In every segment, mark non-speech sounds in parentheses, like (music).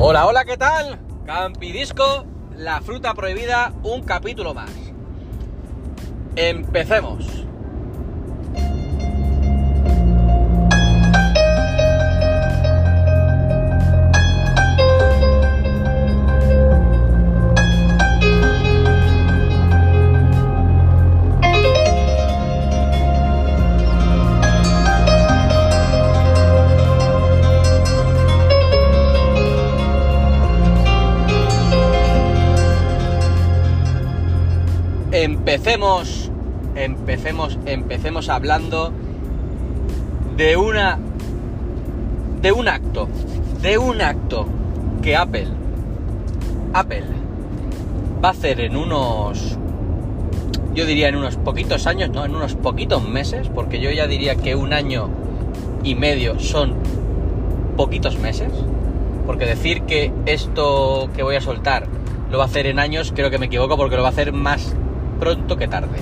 Hola, hola, ¿qué tal? Campidisco, la fruta prohibida, un capítulo más. Empecemos. Empecemos, empecemos, empecemos hablando de una, de un acto, de un acto que Apple, Apple va a hacer en unos, yo diría en unos poquitos años, no, en unos poquitos meses, porque yo ya diría que un año y medio son poquitos meses, porque decir que esto que voy a soltar lo va a hacer en años, creo que me equivoco porque lo va a hacer más pronto que tarde.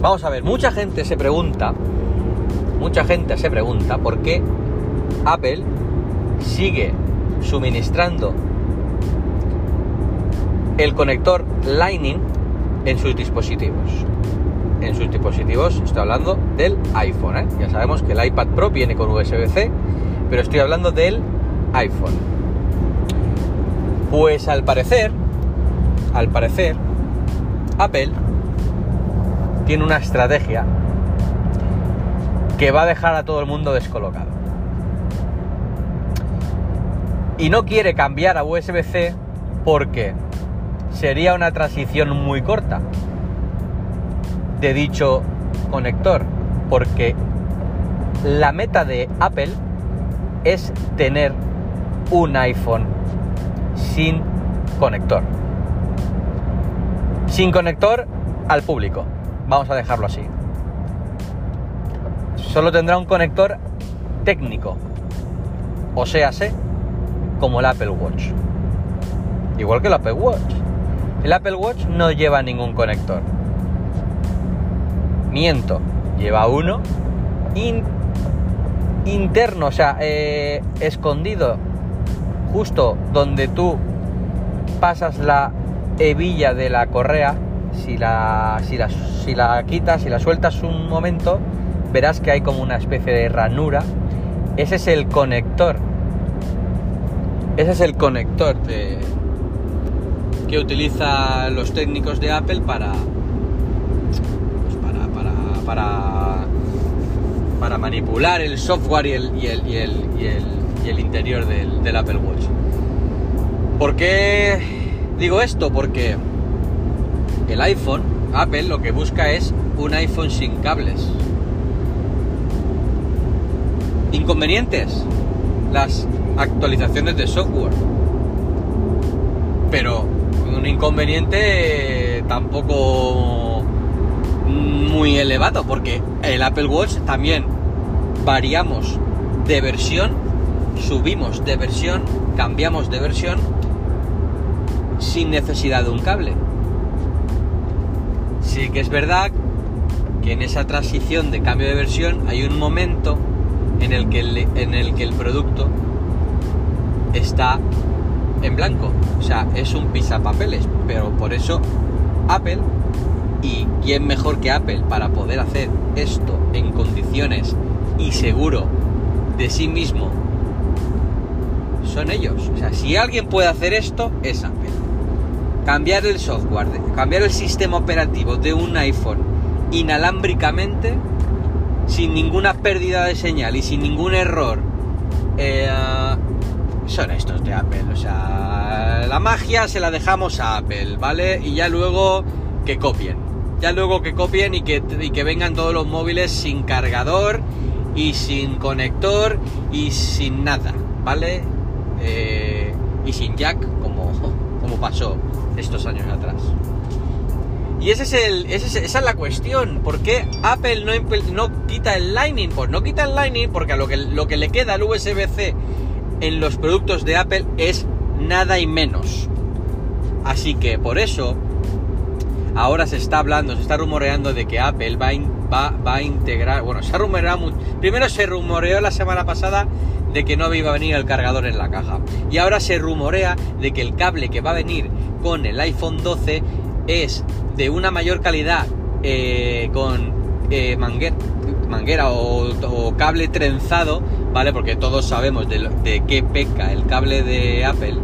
Vamos a ver, mucha gente se pregunta, mucha gente se pregunta por qué Apple sigue suministrando el conector Lightning en sus dispositivos. En sus dispositivos estoy hablando del iPhone. ¿eh? Ya sabemos que el iPad Pro viene con USB-C, pero estoy hablando del iPhone. Pues al parecer, al parecer, Apple tiene una estrategia que va a dejar a todo el mundo descolocado. Y no quiere cambiar a USB-C porque sería una transición muy corta de dicho conector. Porque la meta de Apple es tener un iPhone sin conector sin conector al público. Vamos a dejarlo así. Solo tendrá un conector técnico. O sea, como el Apple Watch. Igual que el Apple Watch. El Apple Watch no lleva ningún conector. Miento, lleva uno interno, o sea, eh, escondido justo donde tú pasas la hebilla de la correa, si la, si la, si la quitas, si la sueltas un momento, verás que hay como una especie de ranura. Ese es el conector. Ese es el conector de, que utilizan los técnicos de Apple para, pues para, para, para, para, manipular el software y el, y el, y el, y el, y el interior del, del Apple Watch. ¿Por qué Digo esto porque el iPhone, Apple, lo que busca es un iPhone sin cables. Inconvenientes, las actualizaciones de software. Pero un inconveniente tampoco muy elevado, porque el Apple Watch también variamos de versión, subimos de versión, cambiamos de versión sin necesidad de un cable. Sí que es verdad que en esa transición de cambio de versión hay un momento en el que el, en el, que el producto está en blanco. O sea, es un pisapapeles. Pero por eso Apple, y quién mejor que Apple para poder hacer esto en condiciones y seguro de sí mismo, son ellos. O sea, si alguien puede hacer esto, es Apple cambiar el software, cambiar el sistema operativo de un iPhone inalámbricamente, sin ninguna pérdida de señal y sin ningún error, eh, son estos de Apple. O sea, la magia se la dejamos a Apple, ¿vale? Y ya luego que copien. Ya luego que copien y que, que vengan todos los móviles sin cargador y sin conector y sin nada, ¿vale? Eh, y sin jack como, pasó estos años atrás. Y ese es el, esa es la cuestión. ¿Por qué Apple no, quita el Lightning? Pues no quita el Lightning porque a lo que, lo que le queda al USB-C en los productos de Apple es nada y menos. Así que por eso ahora se está hablando, se está rumoreando de que Apple va va, va a integrar. Bueno, se ha rumoreado. Primero se rumoreó la semana pasada de que no iba a venir el cargador en la caja. Y ahora se rumorea de que el cable que va a venir con el iPhone 12 es de una mayor calidad eh, con eh, manguera, o, cable trenzado, ¿vale? Porque todos sabemos de qué peca el cable de Apple,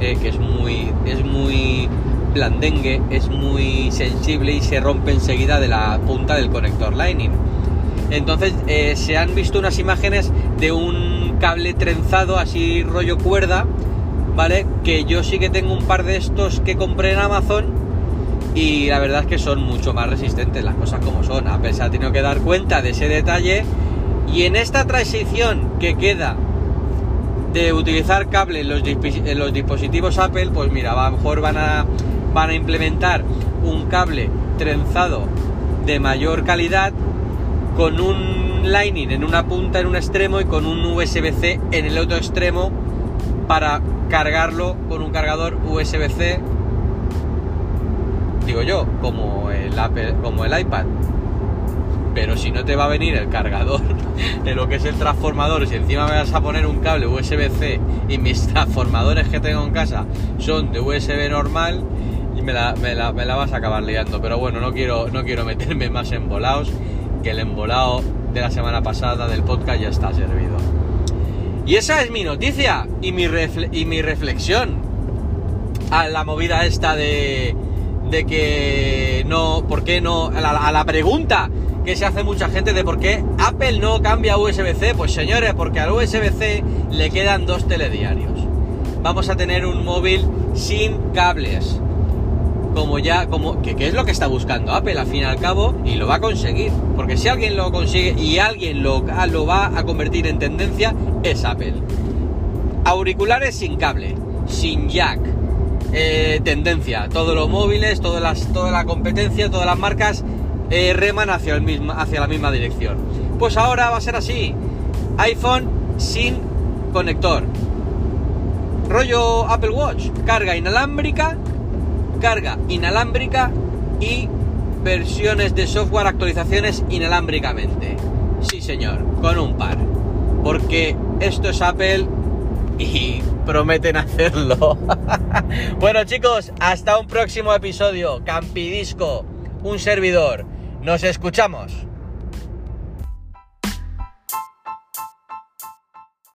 eh, que es muy, es muy blandengue, es muy sensible y se rompe enseguida de la punta del conector Lightning. Entonces eh, se han visto unas imágenes de un cable trenzado así rollo cuerda, ¿vale? Que yo sí que tengo un par de estos que compré en Amazon y la verdad es que son mucho más resistentes, las cosas como son. Apple se ha tenido que dar cuenta de ese detalle y en esta transición que queda de utilizar cable en los, dispositivos Apple, pues mira, a lo mejor van a implementar un cable trenzado de mayor calidad con un Lightning en una punta en un extremo y con un USB-C en el otro extremo para cargarlo con un cargador USB-C digo yo, como el Apple, como el iPad. Pero si no te va a venir el cargador (laughs) de lo que es el transformador, si encima me vas a poner un cable USB-C y mis (laughs) transformadores que tengo en casa son de USB normal, y me la, me la- me la vas a acabar liando. Pero bueno, no quiero, no quiero meterme más en volados, que el embolado de la semana pasada del podcast ya está servido. Y esa es mi noticia y mi, y mi reflexión a la movida esta de, de que no, ¿por qué no? A la, a la pregunta que se hace mucha gente de por qué Apple no cambia a USB-C. Pues señores, porque al USB-C le quedan dos telediarios. Vamos a tener un móvil sin cables. Como ya, como, que, es lo que está buscando Apple al fin y al cabo, y lo va a conseguir. Porque si alguien lo consigue y alguien lo, lo va a convertir en tendencia, es Apple. Auriculares sin cable, sin jack, eh, tendencia. Todos los móviles, todas las, toda la competencia, todas las marcas eh, reman hacia, el mismo, hacia la misma dirección. Pues ahora va a ser así. iPhone sin conector. Rollo Apple Watch. Carga inalámbrica. Carga inalámbrica y versiones de software, actualizaciones inalámbricamente. Sí, señor, con un par. Porque esto es Apple y (laughs) prometen hacerlo. (laughs) bueno chicos, hasta un próximo episodio. Campidisco, un servidor. Nos escuchamos.